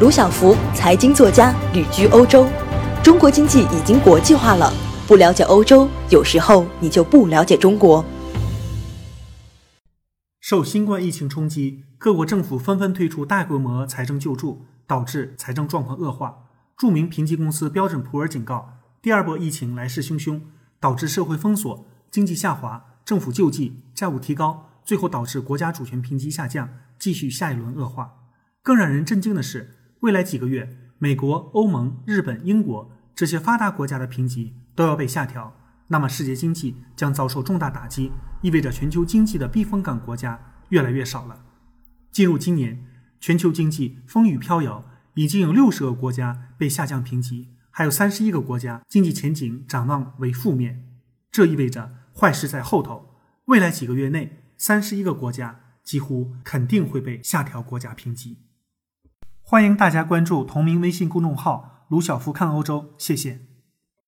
卢晓福，财经作家，旅居欧洲。中国经济已经国际化了，不了解欧洲，有时候你就不了解中国。受新冠疫情冲击，各国政府纷纷推出大规模财政救助，导致财政状况恶化。著名评级公司标准普尔警告，第二波疫情来势汹汹，导致社会封锁、经济下滑、政府救济、债务提高，最后导致国家主权评级下降，继续下一轮恶化。更让人震惊的是，未来几个月，美国、欧盟、日本、英国这些发达国家的评级都要被下调。那么，世界经济将遭受重大打击，意味着全球经济的避风港国家越来越少了。进入今年，全球经济风雨飘摇，已经有六十个国家被下降评级，还有三十一个国家经济前景展望为负面。这意味着坏事在后头。未来几个月内，三十一个国家几乎肯定会被下调国家评级。欢迎大家关注同名微信公众号“卢晓夫看欧洲”，谢谢。